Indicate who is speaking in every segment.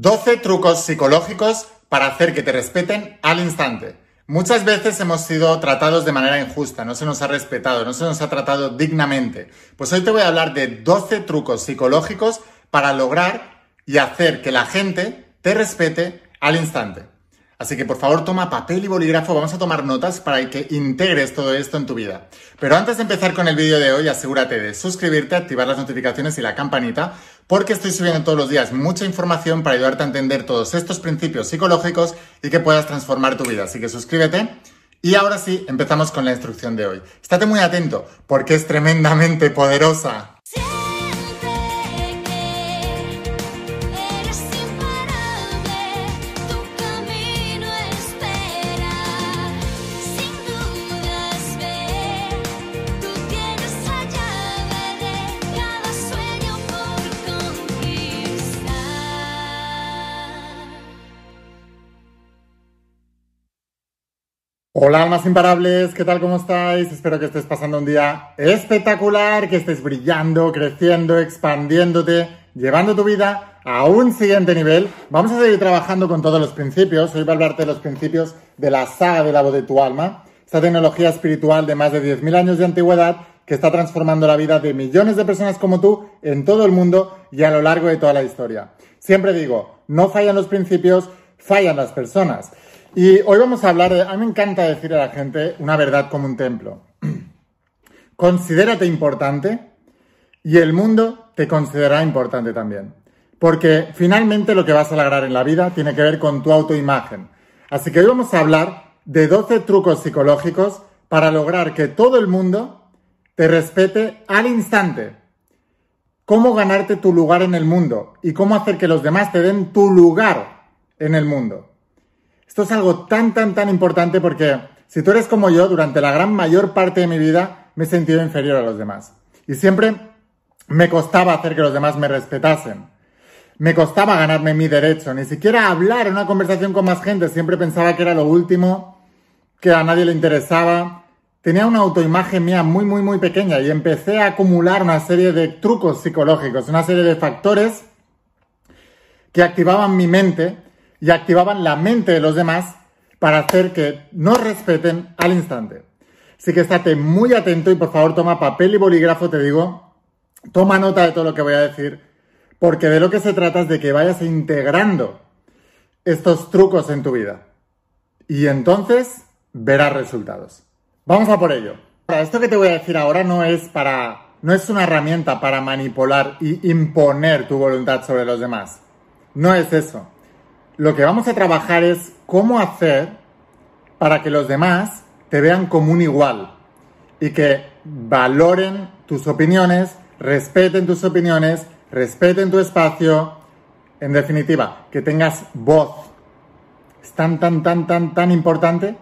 Speaker 1: 12 trucos psicológicos para hacer que te respeten al instante. Muchas veces hemos sido tratados de manera injusta, no se nos ha respetado, no se nos ha tratado dignamente. Pues hoy te voy a hablar de 12 trucos psicológicos para lograr y hacer que la gente te respete al instante. Así que por favor toma papel y bolígrafo, vamos a tomar notas para que integres todo esto en tu vida. Pero antes de empezar con el vídeo de hoy, asegúrate de suscribirte, activar las notificaciones y la campanita, porque estoy subiendo todos los días mucha información para ayudarte a entender todos estos principios psicológicos y que puedas transformar tu vida. Así que suscríbete. Y ahora sí, empezamos con la instrucción de hoy. Estate muy atento, porque es tremendamente poderosa. Hola almas imparables, ¿qué tal? ¿Cómo estáis? Espero que estés pasando un día espectacular, que estés brillando, creciendo, expandiéndote, llevando tu vida a un siguiente nivel. Vamos a seguir trabajando con todos los principios. Hoy voy a hablarte de los principios de la saga de la voz de tu alma, esta tecnología espiritual de más de 10.000 años de antigüedad que está transformando la vida de millones de personas como tú en todo el mundo y a lo largo de toda la historia. Siempre digo, no fallan los principios, fallan las personas. Y hoy vamos a hablar de, a mí me encanta decir a la gente una verdad como un templo. Considérate importante y el mundo te considerará importante también. Porque finalmente lo que vas a lograr en la vida tiene que ver con tu autoimagen. Así que hoy vamos a hablar de 12 trucos psicológicos para lograr que todo el mundo te respete al instante. Cómo ganarte tu lugar en el mundo y cómo hacer que los demás te den tu lugar en el mundo. Esto es algo tan, tan, tan importante porque si tú eres como yo, durante la gran mayor parte de mi vida me he sentido inferior a los demás. Y siempre me costaba hacer que los demás me respetasen. Me costaba ganarme mi derecho. Ni siquiera hablar en una conversación con más gente. Siempre pensaba que era lo último, que a nadie le interesaba. Tenía una autoimagen mía muy, muy, muy pequeña y empecé a acumular una serie de trucos psicológicos, una serie de factores que activaban mi mente y activaban la mente de los demás para hacer que nos respeten al instante. Así que estate muy atento y por favor toma papel y bolígrafo, te digo, toma nota de todo lo que voy a decir, porque de lo que se trata es de que vayas integrando estos trucos en tu vida. Y entonces verás resultados. Vamos a por ello. Ahora, esto que te voy a decir ahora no es para no es una herramienta para manipular y imponer tu voluntad sobre los demás. No es eso lo que vamos a trabajar es cómo hacer para que los demás te vean como un igual y que valoren tus opiniones, respeten tus opiniones, respeten tu espacio, en definitiva, que tengas voz. Es tan, tan, tan, tan, tan importante.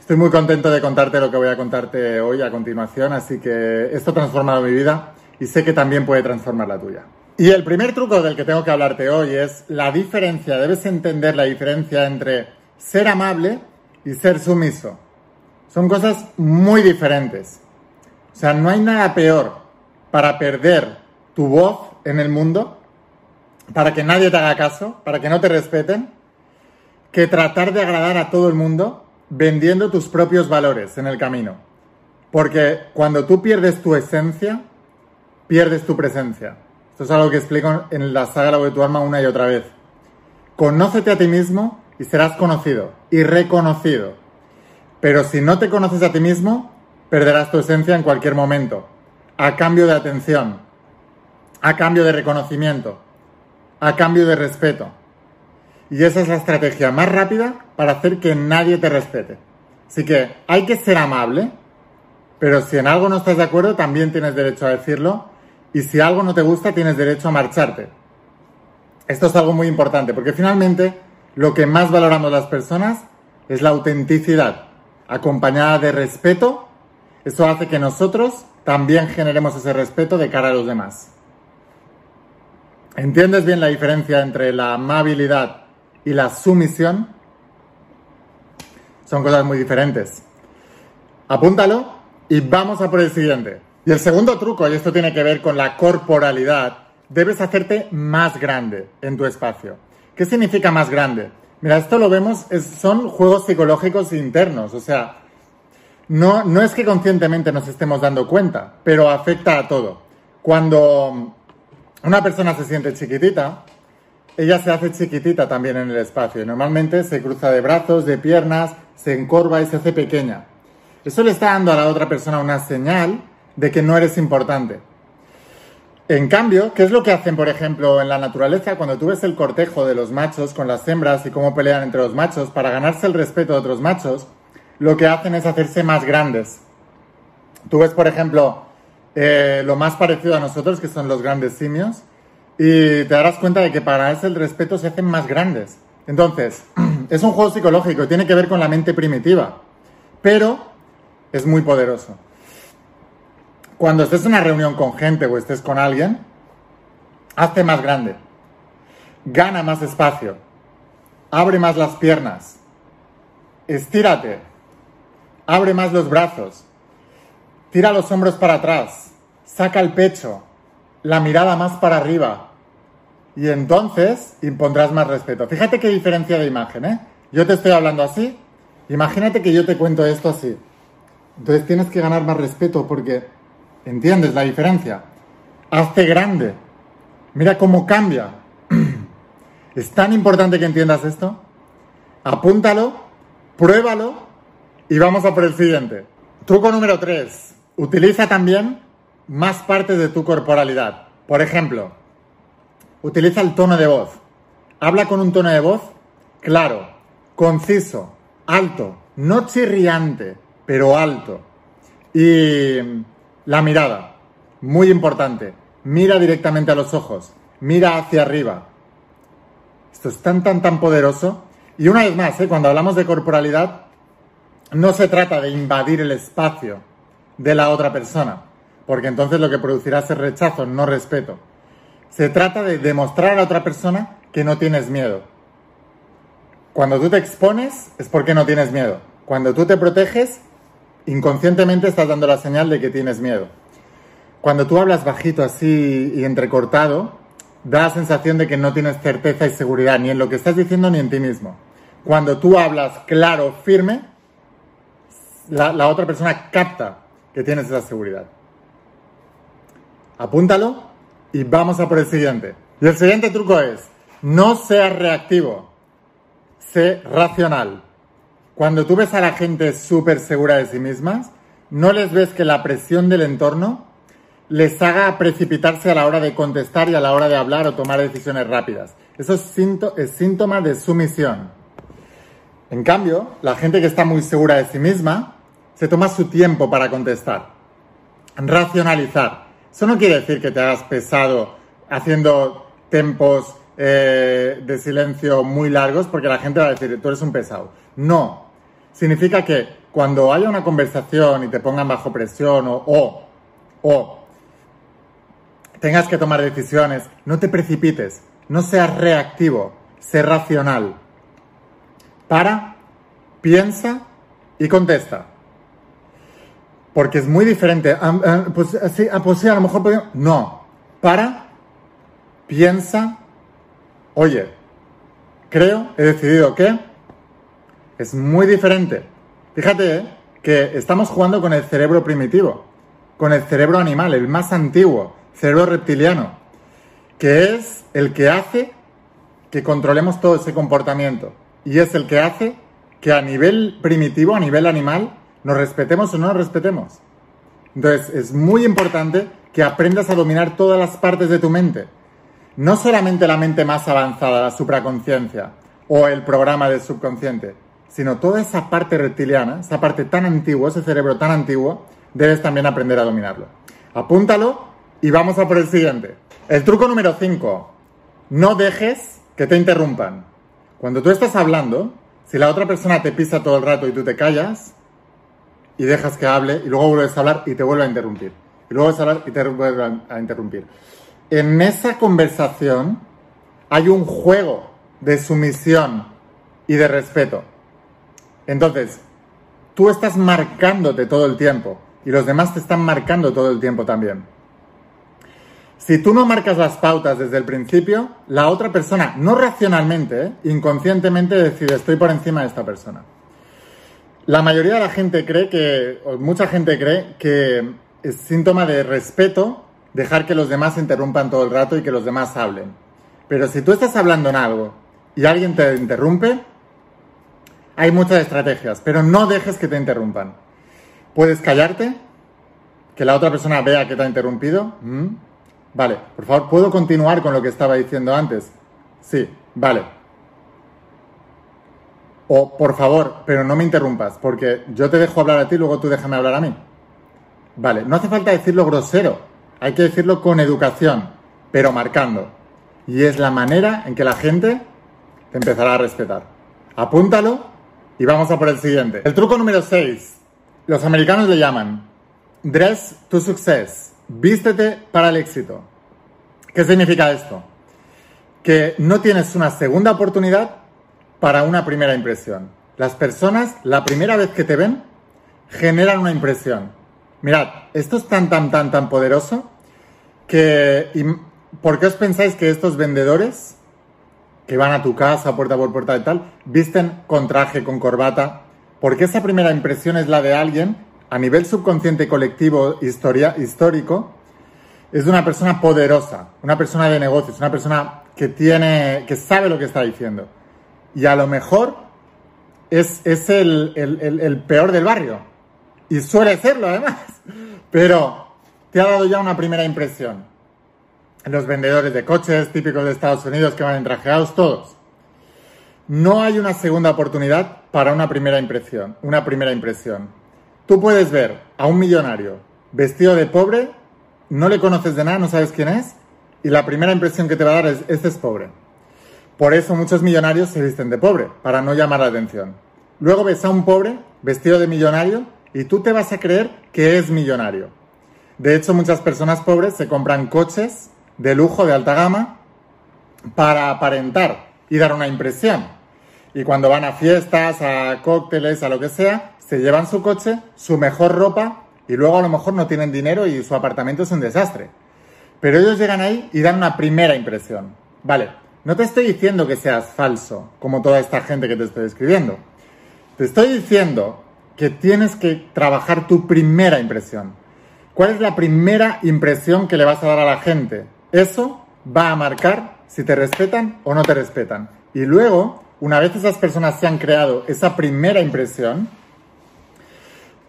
Speaker 1: Estoy muy contento de contarte lo que voy a contarte hoy a continuación, así que esto ha transformado mi vida y sé que también puede transformar la tuya. Y el primer truco del que tengo que hablarte hoy es la diferencia, debes entender la diferencia entre ser amable y ser sumiso. Son cosas muy diferentes. O sea, no hay nada peor para perder tu voz en el mundo, para que nadie te haga caso, para que no te respeten, que tratar de agradar a todo el mundo vendiendo tus propios valores en el camino. Porque cuando tú pierdes tu esencia, pierdes tu presencia. Esto es algo que explico en la saga de tu alma una y otra vez. Conócete a ti mismo y serás conocido y reconocido. Pero si no te conoces a ti mismo, perderás tu esencia en cualquier momento, a cambio de atención, a cambio de reconocimiento, a cambio de respeto. Y esa es la estrategia más rápida para hacer que nadie te respete. Así que hay que ser amable, pero si en algo no estás de acuerdo, también tienes derecho a decirlo y si algo no te gusta tienes derecho a marcharte. Esto es algo muy importante porque finalmente lo que más valoramos las personas es la autenticidad, acompañada de respeto. Eso hace que nosotros también generemos ese respeto de cara a los demás. ¿Entiendes bien la diferencia entre la amabilidad y la sumisión? Son cosas muy diferentes. Apúntalo y vamos a por el siguiente. Y el segundo truco, y esto tiene que ver con la corporalidad, debes hacerte más grande en tu espacio. ¿Qué significa más grande? Mira, esto lo vemos, son juegos psicológicos internos, o sea, no, no es que conscientemente nos estemos dando cuenta, pero afecta a todo. Cuando una persona se siente chiquitita, ella se hace chiquitita también en el espacio. Normalmente se cruza de brazos, de piernas, se encorva y se hace pequeña. Eso le está dando a la otra persona una señal de que no eres importante. En cambio, ¿qué es lo que hacen, por ejemplo, en la naturaleza cuando tú ves el cortejo de los machos con las hembras y cómo pelean entre los machos para ganarse el respeto de otros machos? Lo que hacen es hacerse más grandes. Tú ves, por ejemplo, eh, lo más parecido a nosotros, que son los grandes simios, y te darás cuenta de que para ganarse el respeto se hacen más grandes. Entonces, es un juego psicológico, tiene que ver con la mente primitiva, pero es muy poderoso cuando estés en una reunión con gente o estés con alguien, hazte más grande, gana más espacio, abre más las piernas, estírate, abre más los brazos, tira los hombros para atrás, saca el pecho, la mirada más para arriba. Y entonces impondrás más respeto. Fíjate qué diferencia de imagen, ¿eh? Yo te estoy hablando así, imagínate que yo te cuento esto así. Entonces tienes que ganar más respeto porque ¿Entiendes la diferencia? Hazte grande. Mira cómo cambia. ¿Es tan importante que entiendas esto? Apúntalo, pruébalo y vamos a por el siguiente. Truco número 3. Utiliza también más partes de tu corporalidad. Por ejemplo, utiliza el tono de voz. Habla con un tono de voz claro, conciso, alto, no chirriante, pero alto. Y la mirada, muy importante. Mira directamente a los ojos, mira hacia arriba. Esto es tan, tan, tan poderoso. Y una vez más, ¿eh? cuando hablamos de corporalidad, no se trata de invadir el espacio de la otra persona, porque entonces lo que producirá es rechazo, no respeto. Se trata de demostrar a la otra persona que no tienes miedo. Cuando tú te expones es porque no tienes miedo. Cuando tú te proteges inconscientemente estás dando la señal de que tienes miedo. Cuando tú hablas bajito así y entrecortado, da la sensación de que no tienes certeza y seguridad ni en lo que estás diciendo ni en ti mismo. Cuando tú hablas claro, firme, la, otra persona capta que tienes esa seguridad. Apúntalo y vamos a por el siguiente. Y el siguiente truco es, no seas reactivo, sé racional. Cuando tú ves a la gente súper segura de sí mismas, no les ves que la presión del entorno les haga precipitarse a la hora de contestar y a la hora de hablar o tomar decisiones rápidas. Eso es, síntoma de sumisión. En cambio, la gente que está muy segura de sí misma se toma su tiempo para contestar. Racionalizar. Eso no quiere decir que te hagas pesado haciendo tempos eh, de silencio muy largos porque la gente va a decir, tú eres un pesado. No. Significa que cuando haya una conversación y te pongan bajo presión o, o, tengas que tomar decisiones, no te precipites, no seas reactivo, sé racional. Para, piensa y contesta. Porque es muy diferente. Ah, pues, sí, ah, pues sí, a lo mejor No. Para, piensa, oye, creo, he decidido que es muy diferente. Fíjate ¿eh? que estamos jugando con el cerebro primitivo, con el cerebro animal, el más antiguo, cerebro reptiliano, que es el que hace que controlemos todo ese comportamiento y es el que hace que a nivel primitivo, a nivel animal, nos respetemos o no nos respetemos. Entonces, es muy importante que aprendas a dominar todas las partes de tu mente. No solamente la mente más avanzada, la supraconciencia o el programa del subconsciente, sino toda esa parte reptiliana, esa parte tan antigua, ese cerebro tan antiguo, debes también aprender a dominarlo. Apúntalo y vamos a por el siguiente. El truco número 5. No dejes que te interrumpan. Cuando tú estás hablando, si la otra persona te pisa todo el rato y tú te callas y dejas que hable y luego vuelves a hablar y te vuelve a interrumpir. Y luego vuelves a hablar y te vuelve a interrumpir. En esa conversación hay un juego de sumisión y de respeto. Entonces, tú estás marcándote todo el tiempo y los demás te están marcando todo el tiempo también. Si tú no marcas las pautas desde el principio, la otra persona, no racionalmente, ¿eh? inconscientemente decide, estoy por encima de esta persona. La mayoría de la gente cree que, o mucha gente cree que es síntoma de respeto dejar que los demás interrumpan todo el rato y que los demás hablen. Pero si tú estás hablando en algo y alguien te interrumpe, hay muchas estrategias, pero no dejes que te interrumpan. Puedes callarte, que la otra persona vea que te ha interrumpido. Vale, por favor, ¿puedo continuar con lo que estaba diciendo antes? Sí, vale. O, por favor, pero no me interrumpas, porque yo te dejo hablar a ti, luego tú déjame hablar a mí. Vale, no hace falta decirlo grosero, hay que decirlo con educación, pero marcando. Y es la manera en que la gente te empezará a respetar. Apúntalo y vamos a por el siguiente. El truco número 6. Los americanos le llaman Dress to Success. Vístete para el éxito. ¿Qué significa esto? Que no tienes una segunda oportunidad para una primera impresión. Las personas, la primera vez que te ven, generan una impresión. Mirad, esto es tan, tan, tan, tan poderoso que... ¿Por qué os pensáis que estos vendedores que van a tu casa puerta por puerta y tal, visten con traje, con corbata? Porque esa primera impresión es la de alguien a nivel subconsciente colectivo historia, histórico, es de una persona poderosa, una persona de negocios, una persona que tiene, que sabe lo que está diciendo. Y a lo mejor es, es el, el peor del barrio. Y suele serlo además. Pero te ha dado ya una primera impresión. Los vendedores de coches típicos de Estados Unidos que van entrajeados, todos. No hay una segunda oportunidad para una primera impresión. Una primera impresión. Tú puedes ver a un millonario vestido de pobre, no le conoces de nada, no sabes quién es, y la primera impresión que te va a dar es, este es pobre. Por eso muchos millonarios se visten de pobre, para no llamar la atención. Luego ves a un pobre vestido de millonario y tú te vas a creer que es millonario. De hecho, muchas personas pobres se compran coches de lujo, de alta gama, para aparentar y dar una impresión. Y cuando van a fiestas, a cócteles, a lo que sea, se llevan su coche, su mejor ropa y luego a lo mejor no tienen dinero y su apartamento es un desastre. Pero ellos llegan ahí y dan una primera impresión. Vale, no te estoy diciendo que seas falso, como toda esta gente que te estoy describiendo. Te estoy diciendo que tienes que trabajar tu primera impresión. ¿Cuál es la primera impresión que le vas a dar a la gente? Eso va a marcar si te respetan o no te respetan. Y luego, una vez esas personas se han creado esa primera impresión,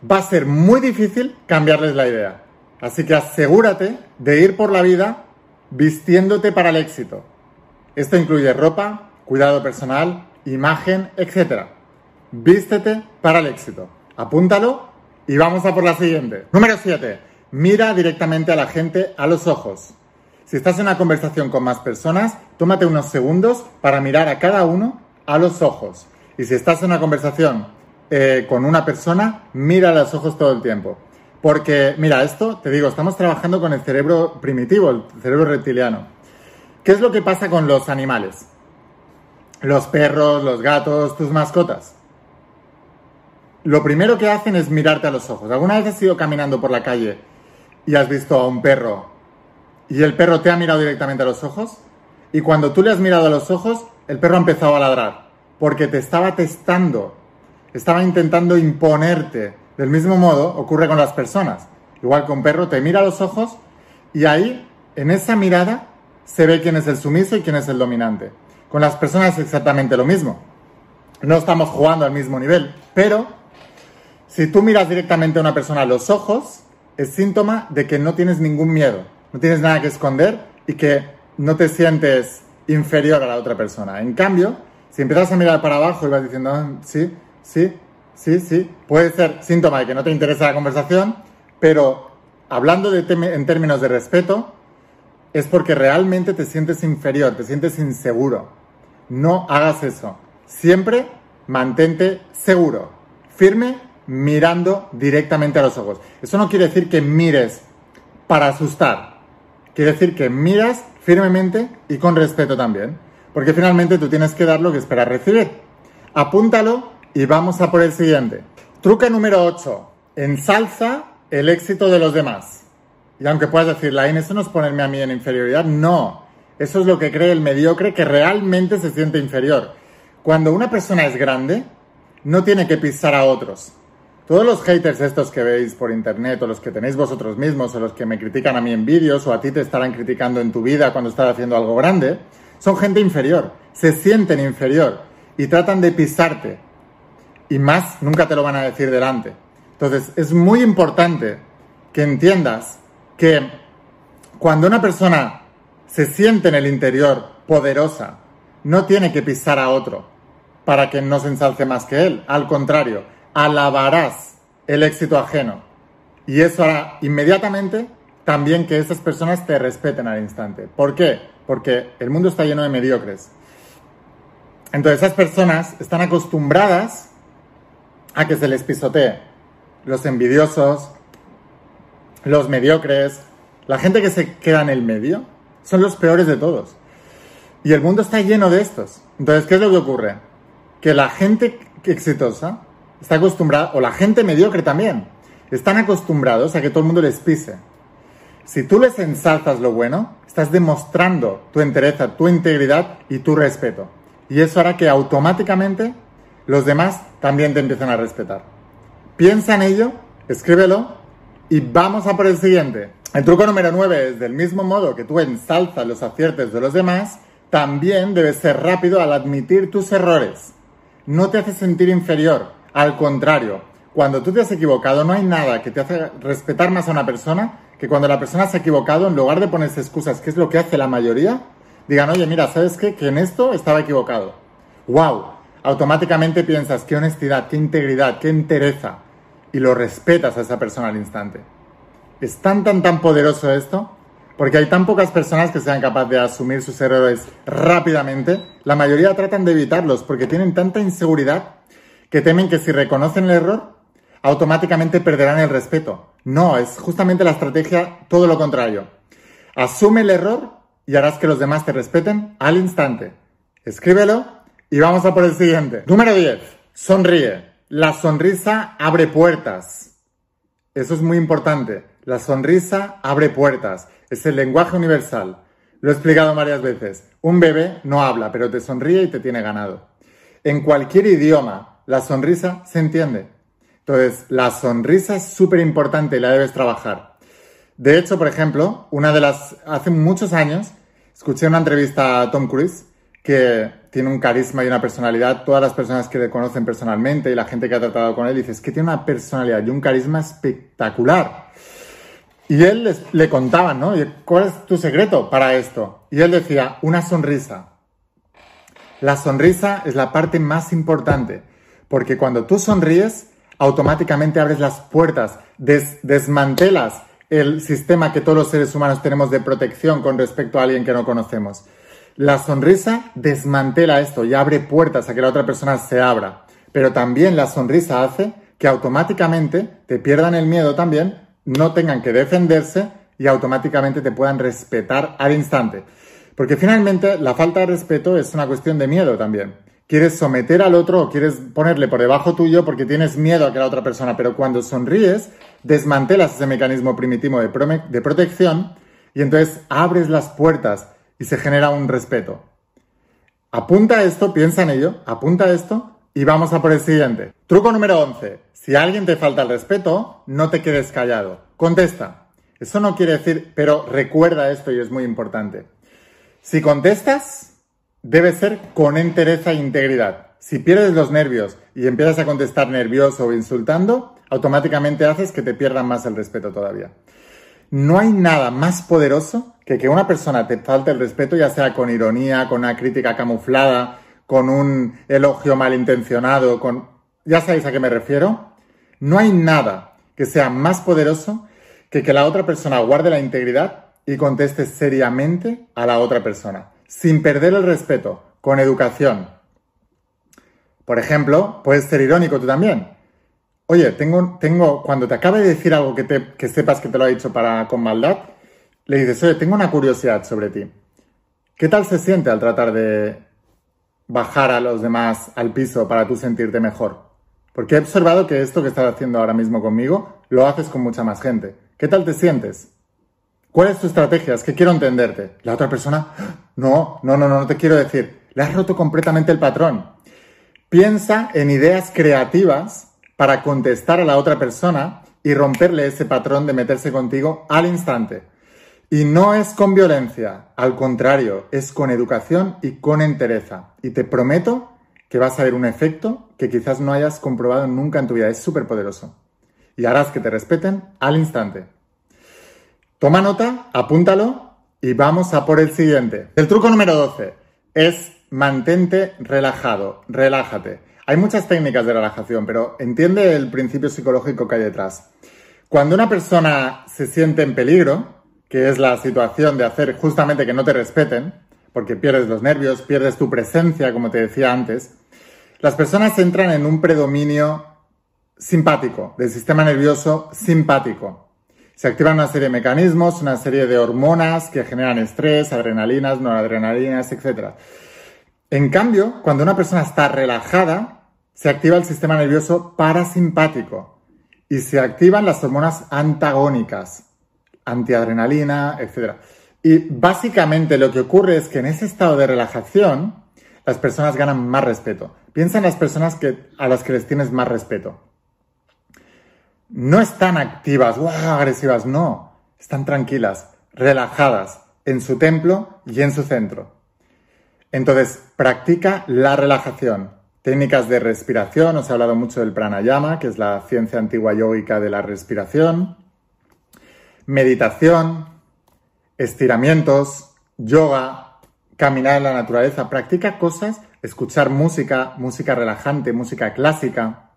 Speaker 1: va a ser muy difícil cambiarles la idea. Así que asegúrate de ir por la vida vistiéndote para el éxito. Esto incluye ropa, cuidado personal, imagen, etc. Vístete para el éxito. Apúntalo y vamos a por la siguiente. Número 7. Mira directamente a la gente a los ojos. Si estás en una conversación con más personas, tómate unos segundos para mirar a cada uno a los ojos. Y si estás en una conversación eh, con una persona, mira a los ojos todo el tiempo. Porque, mira, esto, te digo, estamos trabajando con el cerebro primitivo, el cerebro reptiliano. ¿Qué es lo que pasa con los animales? Los perros, los gatos, tus mascotas. Lo primero que hacen es mirarte a los ojos. ¿Alguna vez has ido caminando por la calle y has visto a un perro y el perro te ha mirado directamente a los ojos? Y cuando tú le has mirado a los ojos, el perro ha empezado a ladrar porque te estaba testando estaba intentando imponerte. Del mismo modo ocurre con las personas. Igual que un perro te mira a los ojos y ahí, en esa mirada, se ve quién es el sumiso y quién es el dominante. Con las personas es exactamente lo mismo. No estamos jugando al mismo nivel, pero si tú miras directamente a una persona a los ojos, es síntoma de que no tienes ningún miedo, no tienes nada que esconder y que no te sientes inferior a la otra persona. En cambio, si empiezas a mirar para abajo y vas diciendo, ah, sí, Sí, sí, sí. Puede ser síntoma de que no te interesa la conversación, pero hablando de en términos de respeto, es porque realmente te sientes inferior, te sientes inseguro. No hagas eso. Siempre mantente seguro, firme, mirando directamente a los ojos. Eso no quiere decir que mires para asustar. Quiere decir que miras firmemente y con respeto también. Porque finalmente tú tienes que dar lo que esperas recibir. Apúntalo y vamos a por el siguiente. Truque número 8. Ensalza el éxito de los demás. Y aunque puedas decir, Lain, eso no es ponerme a mí en inferioridad, no. Eso es lo que cree el mediocre que realmente se siente inferior. Cuando una persona es grande, no tiene que pisar a otros. Todos los haters estos que veis por internet o los que tenéis vosotros mismos o los que me critican a mí en vídeos o a ti te estarán criticando en tu vida cuando estás haciendo algo grande, son gente inferior, se sienten inferior y tratan de pisarte. Y más, nunca te lo van a decir delante. Entonces, es muy importante que entiendas que cuando una persona se siente en el interior poderosa, no tiene que pisar a otro para que no se ensalce más que él. Al contrario, alabarás el éxito ajeno. Y eso hará inmediatamente también que esas personas te respeten al instante. ¿Por qué? Porque el mundo está lleno de mediocres. Entonces esas personas están acostumbradas a que se les pisotee. Los envidiosos, los mediocres, la gente que se queda en el medio, son los peores de todos. Y el mundo está lleno de estos. Entonces, ¿qué es lo que ocurre? Que la gente exitosa está acostumbrada, o la gente mediocre también, están acostumbrados a que todo el mundo les pise. Si tú les ensalzas lo bueno, estás demostrando tu entereza, tu integridad y tu respeto. Y eso hará que automáticamente los demás también te empiecen a respetar. Piensa en ello, escríbelo y vamos a por el siguiente. El truco número 9 es del mismo modo que tú ensalzas los aciertos de los demás, también debes ser rápido al admitir tus errores. No te hace sentir inferior, al contrario, cuando tú te has equivocado no hay nada que te hace respetar más a una persona que cuando la persona se ha equivocado, en lugar de ponerse excusas, que es lo que hace la mayoría, digan, oye, mira, ¿sabes qué? Que en esto estaba equivocado. ¡Wow! Automáticamente piensas, qué honestidad, qué integridad, qué entereza. Y lo respetas a esa persona al instante. Es tan, tan, tan poderoso esto, porque hay tan pocas personas que sean capaces de asumir sus errores rápidamente. La mayoría tratan de evitarlos porque tienen tanta inseguridad que temen que si reconocen el error, automáticamente perderán el respeto. No, es justamente la estrategia todo lo contrario. Asume el error y harás que los demás te respeten al instante. Escríbelo y vamos a por el siguiente. Número 10. Sonríe. La sonrisa abre puertas. Eso es muy importante. La sonrisa abre puertas. Es el lenguaje universal. Lo he explicado varias veces. Un bebé no habla, pero te sonríe y te tiene ganado. En cualquier idioma, la sonrisa se entiende. Entonces, la sonrisa es súper importante y la debes trabajar. De hecho, por ejemplo, una de las... Hace muchos años escuché una entrevista a Tom Cruise que tiene un carisma y una personalidad. Todas las personas que le conocen personalmente y la gente que ha tratado con él dice, que tiene una personalidad y un carisma espectacular. Y él le contaba, ¿no? ¿Cuál es tu secreto para esto? Y él decía, una sonrisa. La sonrisa es la parte más importante, porque cuando tú sonríes, automáticamente abres las puertas, desmantelas el sistema que todos los seres humanos tenemos de protección con respecto a alguien que no conocemos. La sonrisa desmantela esto y abre puertas a que la otra persona se abra. Pero también la sonrisa hace que automáticamente te pierdan el miedo también, no tengan que defenderse y automáticamente te puedan respetar al instante. Porque finalmente la falta de respeto es una cuestión de miedo también. Quieres someter al otro o quieres ponerle por debajo tuyo porque tienes miedo a que la otra persona, pero cuando sonríes, desmantelas ese mecanismo primitivo de, protección y entonces abres las puertas y se genera un respeto. Apunta esto, piensa en ello, apunta esto y vamos a por el siguiente. Truco número 11. Si a alguien te falta el respeto, no te quedes callado. Contesta. Eso no quiere decir, pero recuerda esto y es muy importante. Si contestas, debe ser con entereza e integridad. Si pierdes los nervios y empiezas a contestar nervioso o insultando, automáticamente haces que te pierdan más el respeto todavía. No hay nada más poderoso que que una persona te falte el respeto, ya sea con ironía, con una crítica camuflada, con un elogio malintencionado, con... ¿Ya sabéis a qué me refiero? No hay nada que sea más poderoso que que la otra persona guarde la integridad y conteste seriamente a la otra persona, sin perder el respeto, con educación. Por ejemplo, puedes ser irónico tú también. Oye, tengo, tengo, cuando te acabe de decir algo que, que sepas que te lo ha dicho para, con maldad, le dices, oye, tengo una curiosidad sobre ti. ¿Qué tal se siente al tratar de bajar a los demás al piso para tú sentirte mejor? Porque he observado que esto que estás haciendo ahora mismo conmigo lo haces con mucha más gente. ¿Qué tal te sientes? ¿Cuál es tu estrategia? Es que quiero entenderte. La otra persona, no, no, no, no, no te quiero decir. Le has roto completamente el patrón. Piensa en ideas creativas para contestar a la otra persona y romperle ese patrón de meterse contigo al instante. Y no es con violencia, al contrario, es con educación y con entereza. Y te prometo que vas a ver un efecto que quizás no hayas comprobado nunca en tu vida. Es súper poderoso. Y harás que te respeten al instante. Toma nota, apúntalo y vamos a por el siguiente. El truco número 12 es mantente relajado, relájate. Hay muchas técnicas de relajación, pero entiende el principio psicológico que hay detrás. Cuando una persona se siente en peligro, que es la situación de hacer justamente que no te respeten, porque pierdes los nervios, pierdes tu presencia, como te decía antes, las personas entran en un predominio simpático, del sistema nervioso simpático. Se activan una serie de mecanismos, una serie de hormonas que generan estrés, adrenalinas, noradrenalinas, etc. En cambio, cuando una persona está relajada, se activa el sistema nervioso parasimpático y se activan las hormonas antagónicas, antiadrenalina, etc. Y básicamente lo que ocurre es que en ese estado de relajación las personas ganan más respeto. Piensa en las personas que, a las que les tienes más respeto. No están activas, wow, agresivas, no. Están tranquilas, relajadas en su templo y en su centro. Entonces, practica la relajación. Técnicas de respiración, os he hablado mucho del pranayama, que es la ciencia antigua yógica de la respiración meditación, estiramientos, yoga, caminar en la naturaleza, practica cosas, escuchar música, música relajante, música clásica.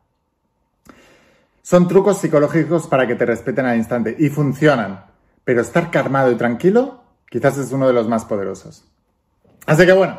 Speaker 1: Son trucos psicológicos para que te respeten al instante y funcionan, pero estar calmado y tranquilo quizás es uno de los más poderosos. Así que bueno,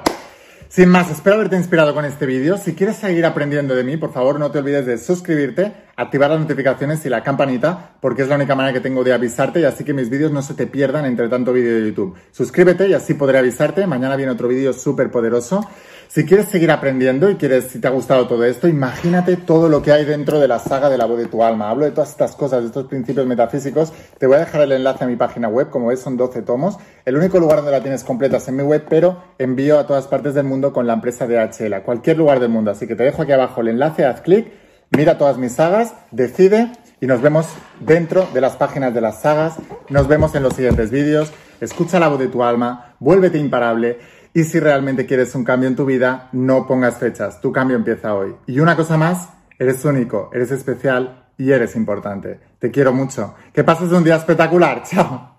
Speaker 1: sin más, espero haberte inspirado con este vídeo. Si quieres seguir aprendiendo de mí, por favor no te olvides de suscribirte, activar las notificaciones y la campanita, porque es la única manera que tengo de avisarte y así que mis vídeos no se te pierdan entre tanto vídeo de YouTube. Suscríbete y así podré avisarte. Mañana viene otro vídeo súper poderoso. Si quieres seguir aprendiendo y quieres, si te ha gustado todo esto, imagínate todo lo que hay dentro de la saga de la voz de tu alma. Hablo de todas estas cosas, de estos principios metafísicos. Te voy a dejar el enlace a mi página web, como ves son 12 tomos. El único lugar donde la tienes completa es en mi web, pero envío a todas partes del mundo con la empresa DHL, a cualquier lugar del mundo. Así que te dejo aquí abajo el enlace, haz clic, mira todas mis sagas, decide y nos vemos dentro de las páginas de las sagas. Nos vemos en los siguientes vídeos. Escucha la voz de tu alma, vuélvete imparable y si realmente quieres un cambio en tu vida, no pongas fechas. Tu cambio empieza hoy. Y una cosa más, eres único, eres especial y eres importante. Te quiero mucho. Que pases un día espectacular. Chao.